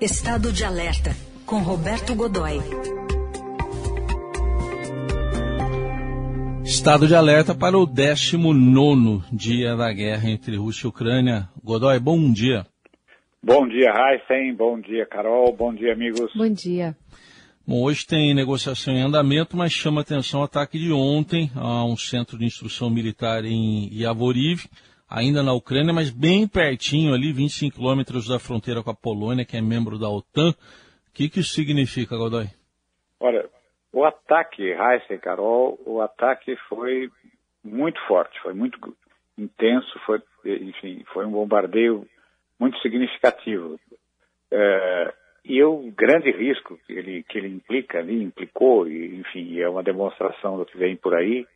Estado de Alerta, com Roberto Godoy. Estado de alerta para o 19 dia da guerra entre Rússia e Ucrânia. Godoy, bom dia. Bom dia, Heisen. Bom dia, Carol. Bom dia, amigos. Bom dia. Bom, hoje tem negociação em andamento, mas chama atenção o ataque de ontem a um centro de instrução militar em Yavoriv, ainda na Ucrânia, mas bem pertinho ali, 25 quilômetros da fronteira com a Polônia, que é membro da OTAN. O que, que isso significa, Godoy? Olha, o ataque, Heisen, Carol, o ataque foi muito forte, foi muito intenso, foi, enfim, foi um bombardeio muito significativo. É, e o grande risco que ele, que ele implica ali, implicou, e, enfim, é uma demonstração do que vem por aí,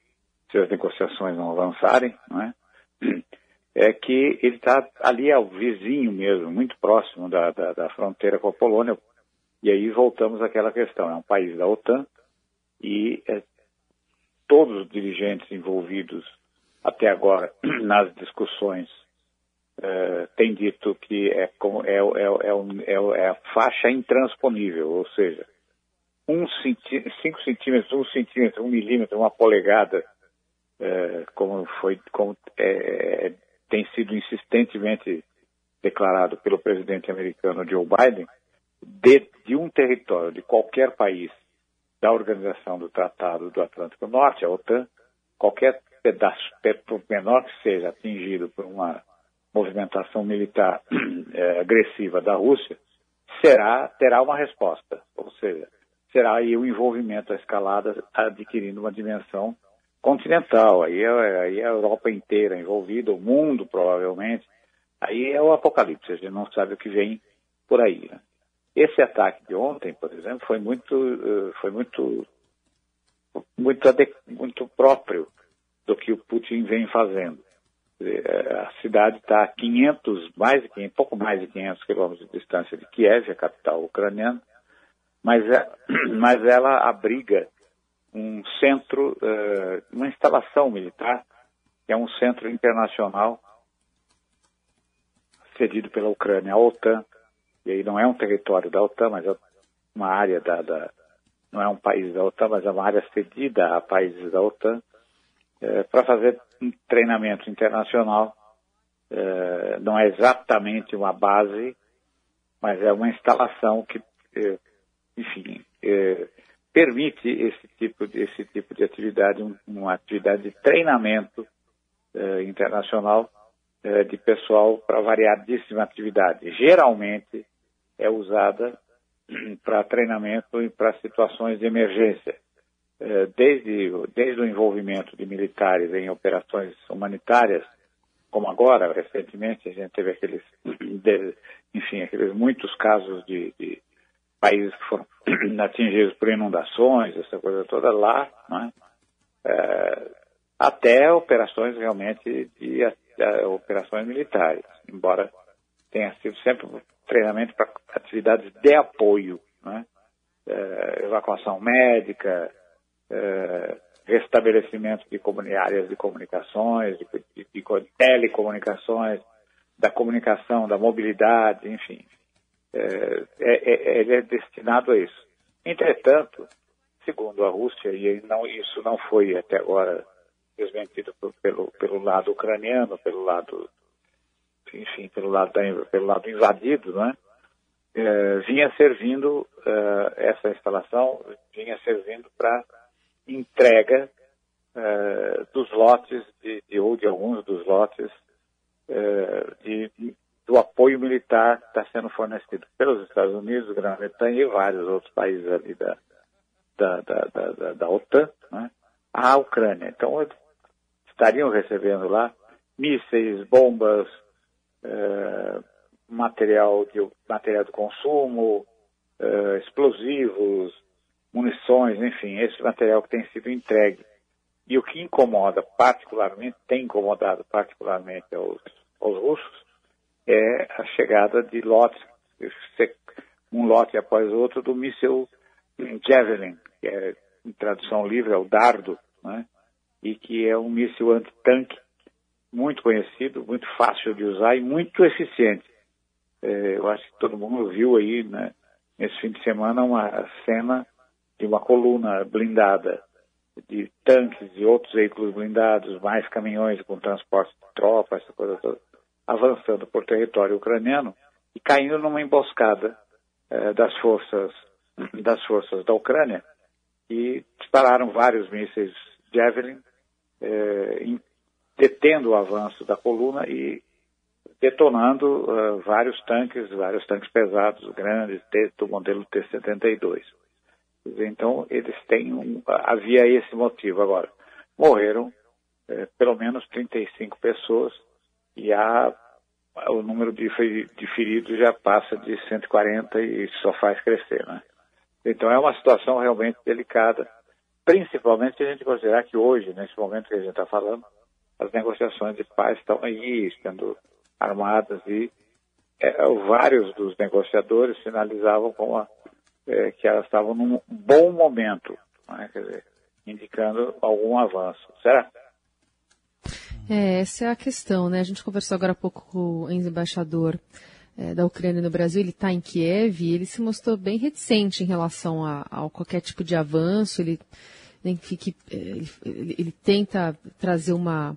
se as negociações não avançarem, não é? É que ele está ali ao vizinho mesmo, muito próximo da, da, da, fronteira com a Polônia. E aí voltamos àquela questão, é um país da OTAN e é, todos os dirigentes envolvidos até agora nas discussões uh, tem dito que é, como, é, é, é, é, a faixa intransponível, ou seja, um cinco centímetros, um centímetro, um milímetro, uma polegada, como foi, como é, sido insistentemente declarado pelo presidente americano Joe Biden, de, de um território de qualquer país da Organização do Tratado do Atlântico Norte, a OTAN, qualquer pedaço, por menor que seja, atingido por uma movimentação militar é, agressiva da Rússia, será, terá uma resposta. Ou seja, será aí o envolvimento, a escalada adquirindo uma dimensão continental. Aí é, aí é a Europa inteira envolvida, o mundo provavelmente. Aí é o apocalipse, a gente não sabe o que vem por aí. Né? Esse ataque de ontem, por exemplo, foi muito, eh, foi muito, muito, muito próprio do que o Putin vem fazendo. É, a cidade está a 500, mais de 500, pouco mais de 500 quilômetros de distância de Kiev, a capital ucraniana, mas, é, mas ela abriga um centro, uh, uma instalação militar, que é um centro internacional cedido pela Ucrânia à OTAN, e aí não é um território da OTAN, mas é uma área da, da não é um país da OTAN, mas é uma área cedida a países da OTAN, é, para fazer um treinamento internacional. É, não é exatamente uma base, mas é uma instalação que, é, enfim, permite esse tipo, de, esse tipo de atividade, um, uma atividade de treinamento é, internacional é, de pessoal para variadíssima atividade. Geralmente é usada para treinamento e para situações de emergência. É, desde, desde o envolvimento de militares em operações humanitárias, como agora, recentemente, a gente teve aqueles, enfim, aqueles muitos casos de, de países que foram atingidos por inundações, essa coisa toda lá, né? é, até operações realmente de, de, de, operações militares, embora tenha sido sempre treinamento para atividades de apoio, né? é, evacuação médica, é, restabelecimento de áreas de comunicações, de, de, de, telecomunicações, da comunicação, da mobilidade, enfim. É, é, é, ele é destinado a isso. Entretanto, segundo a Rússia, e não, isso não foi até agora desmentido pelo, pelo lado ucraniano, pelo lado, enfim, pelo lado, da, pelo lado invadido, né? É, vinha servindo, uh, essa instalação vinha servindo para entrega uh, dos lotes, de, de, ou de alguns dos lotes, de, do apoio militar que está sendo fornecido pelos Estados Unidos, Grã-Bretanha e vários outros países ali da, da, da, da, da OTAN, né, à Ucrânia. Então, estariam recebendo lá mísseis, bombas, uh, material, de, material de consumo, explosivos, munições, enfim, esse material que tem sido entregue. E o que incomoda particularmente, tem incomodado particularmente aos, aos russos, é a chegada de lotes, um lote após outro, do míssil Javelin, que é, em tradução livre, é o dardo, né? e que é um míssil antitanque muito conhecido, muito fácil de usar e muito eficiente. É, eu acho que todo mundo viu aí, né, nesse fim de semana, uma cena de uma coluna blindada de tanques e outros veículos blindados, mais caminhões com transporte de tropas, essa coisa toda, avançando por território ucraniano e caindo numa emboscada eh, das forças das forças da Ucrânia e dispararam vários mísseis Javelin, eh, detendo o avanço da coluna e detonando uh, vários tanques, vários tanques pesados, grandes, do modelo T-72. Então, eles têm um, havia esse motivo. Agora, morreram eh, pelo menos 35 pessoas e há, o número de, de feridos já passa de 140 e só faz crescer, né? Então, é uma situação realmente delicada, principalmente se a gente considerar que hoje, nesse momento que a gente está falando, as negociações de paz estão aí, sendo armadas e é, vários dos negociadores sinalizavam a, é, que elas estavam num bom momento, né, dizer, indicando algum avanço. Será? É, essa é a questão, né? A gente conversou agora há pouco com o embaixador é, da Ucrânia no Brasil, ele está em Kiev e ele se mostrou bem reticente em relação a, a qualquer tipo de avanço. Ele, é, ele, ele tenta trazer uma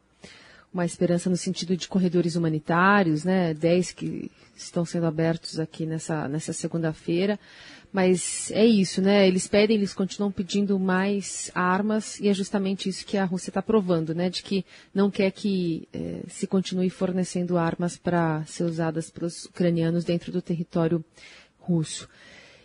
uma esperança no sentido de corredores humanitários, né? Dez que estão sendo abertos aqui nessa, nessa segunda-feira. Mas é isso, né? Eles pedem, eles continuam pedindo mais armas e é justamente isso que a Rússia está provando, né? De que não quer que eh, se continue fornecendo armas para ser usadas pelos ucranianos dentro do território russo.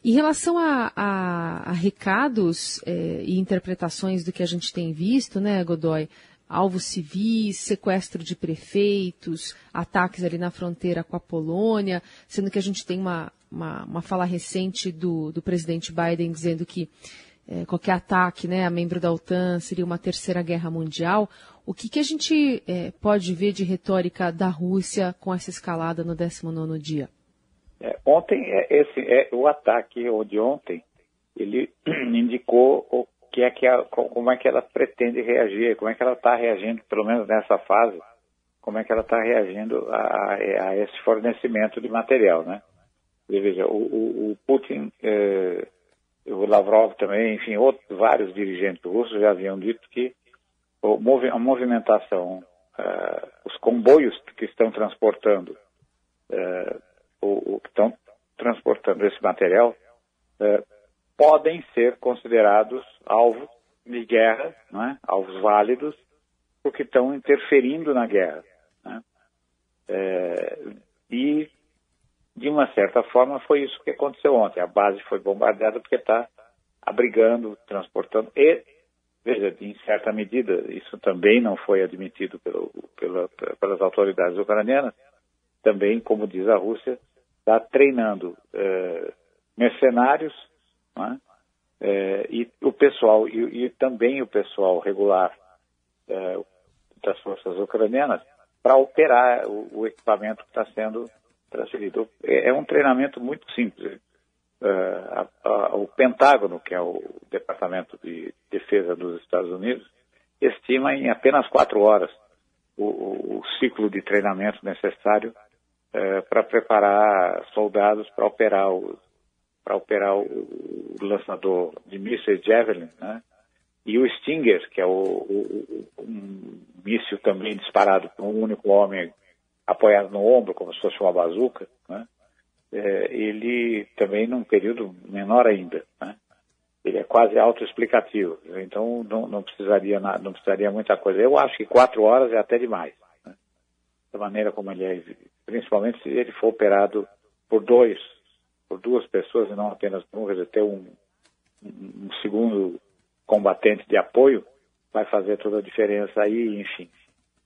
Em relação a, a, a recados eh, e interpretações do que a gente tem visto, né, Godoy? Alvos civis, sequestro de prefeitos, ataques ali na fronteira com a Polônia, sendo que a gente tem uma, uma, uma fala recente do, do presidente Biden dizendo que é, qualquer ataque né, a membro da OTAN seria uma terceira guerra mundial. O que, que a gente é, pode ver de retórica da Rússia com essa escalada no 19 dia? É, ontem, é, esse, é, o ataque de ontem, ele indicou que é que a, como é que ela pretende reagir, como é que ela está reagindo, pelo menos nessa fase, como é que ela está reagindo a, a, esse fornecimento de material, né? E veja, o, o, o Putin, eh, o Lavrov também, enfim, outros, vários dirigentes russos já haviam dito que a movimentação, uh, os comboios que estão transportando, uh, o, o, que estão transportando esse material, podem ser considerados alvos de guerra, é? alvos válidos, porque estão interferindo na guerra. Né? É, e, de uma certa forma, foi isso que aconteceu ontem. A base foi bombardeada porque está abrigando, transportando e, veja, em certa medida, isso também não foi admitido pelo, pela, pelas autoridades ucranianas, também, como diz a Rússia, está treinando é, mercenários né? É, e pessoal, e, e, também o pessoal regular é, das forças ucranianas, para operar o, o, equipamento que está sendo transferido. É, é, um treinamento muito simples. É, a, a, o Pentágono, que é o Departamento de Defesa dos Estados Unidos, estima em apenas quatro horas o, o, o ciclo de treinamento necessário é, para preparar soldados para operar os, para operar o, lançador de mísseis Javelin, né? E o Stinger, que é o, o, um míssil também disparado por um único homem apoiado no ombro, como se fosse uma bazuca, né? É, ele também num período menor ainda, né? Ele é quase autoexplicativo, então não, não, precisaria não precisaria muita coisa. Eu acho que quatro horas é até demais, né? da maneira como ele é, principalmente se ele for operado por dois por duas pessoas e não apenas por um, quer dizer, ter um, um segundo combatente de apoio vai fazer toda a diferença aí, enfim.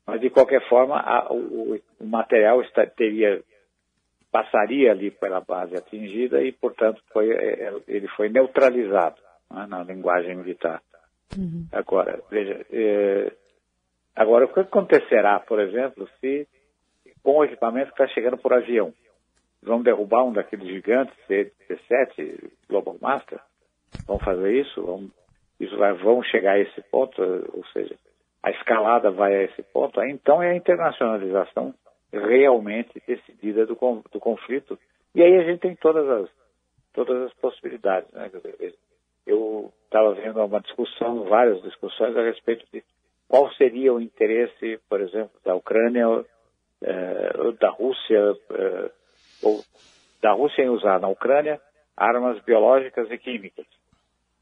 Mas de qualquer forma, a, o, o, material está, teria passaria ali pela base atingida e, portanto, foi, é, é, ele foi neutralizado né, na linguagem militar. Uhum. Agora, veja, é, agora o que acontecerá, por exemplo, se com o equipamento que está chegando por avião, vão derrubar um daqueles gigantes, C-7, Global Master? Vão fazer isso? Vão, isso vai, vão chegar a esse ponto? Ou seja, a escalada vai a esse ponto? Então é a internacionalização realmente decidida do, do conflito E aí a gente tem todas as, todas as possibilidades. Né? Eu estava vendo uma discussão, várias discussões a respeito de qual seria o interesse, por exemplo, da Ucrânia, eh, da Rússia, eh, ou da Rússia em usar na Ucrânia armas biológicas e químicas.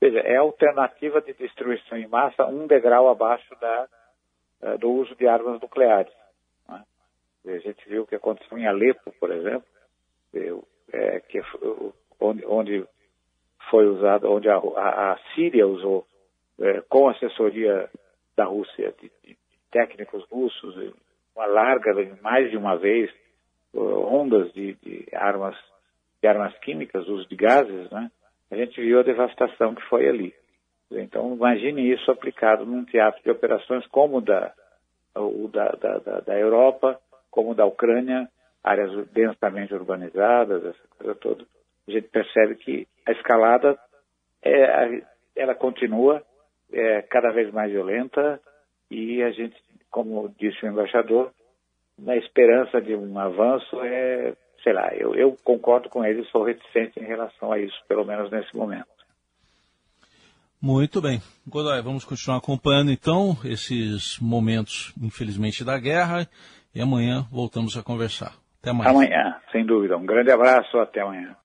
Veja, é a alternativa de destruição em massa um degrau abaixo da, uh, do uso de armas nucleares. Né? A gente viu o que aconteceu em Alepo, por exemplo, eu, é, que, onde, onde, foi usado, onde a, a, Síria usou, é, com assessoria da Rússia, de, de técnicos russos, uma larga, mais de uma vez, ondas de, de armas de armas químicas, uso de gases, né? a gente viu a devastação que foi ali. Então, imagine isso aplicado num teatro de operações como da, o da, da, da, da Europa, como da Ucrânia, áreas densamente urbanizadas, essa coisa toda. A gente percebe que a escalada é, ela continua é, cada vez mais violenta e a gente, como disse o embaixador, na esperança de um avanço é sei lá, eu, eu concordo com ele, sou reticente em relação a isso, pelo menos nesse momento. Muito bem. Godoy, vamos continuar acompanhando então esses momentos, infelizmente, da guerra e amanhã voltamos a conversar. Até amanhã. Amanhã, sem dúvida. Um grande abraço, até amanhã.